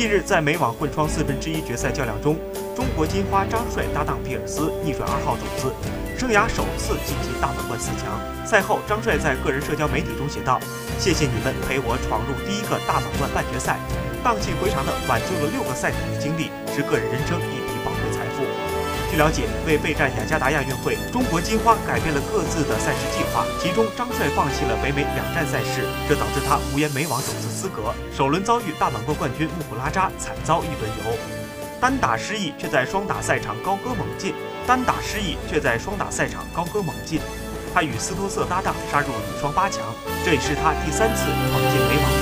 近日，在美网混双四分之一决赛较量中，中国金花张帅搭档比尔斯逆转二号种子，生涯首次晋级大满贯四强。赛后，张帅在个人社交媒体中写道：“谢谢你们陪我闯入第一个大满贯半决赛，荡气回肠的挽救了六个赛点的经历，是个人人生。”据了解，为备战雅加达亚运会，中国金花改变了各自的赛事计划。其中，张帅放弃了北美两站赛事，这导致他无缘美网首次资格。首轮遭遇大满贯冠军穆普拉扎，惨遭一轮游。单打失意，却在双打赛场高歌猛进。单打失意，却在双打赛场高歌猛进。他与斯托瑟搭档杀入女双八强，这也是他第三次闯进美网。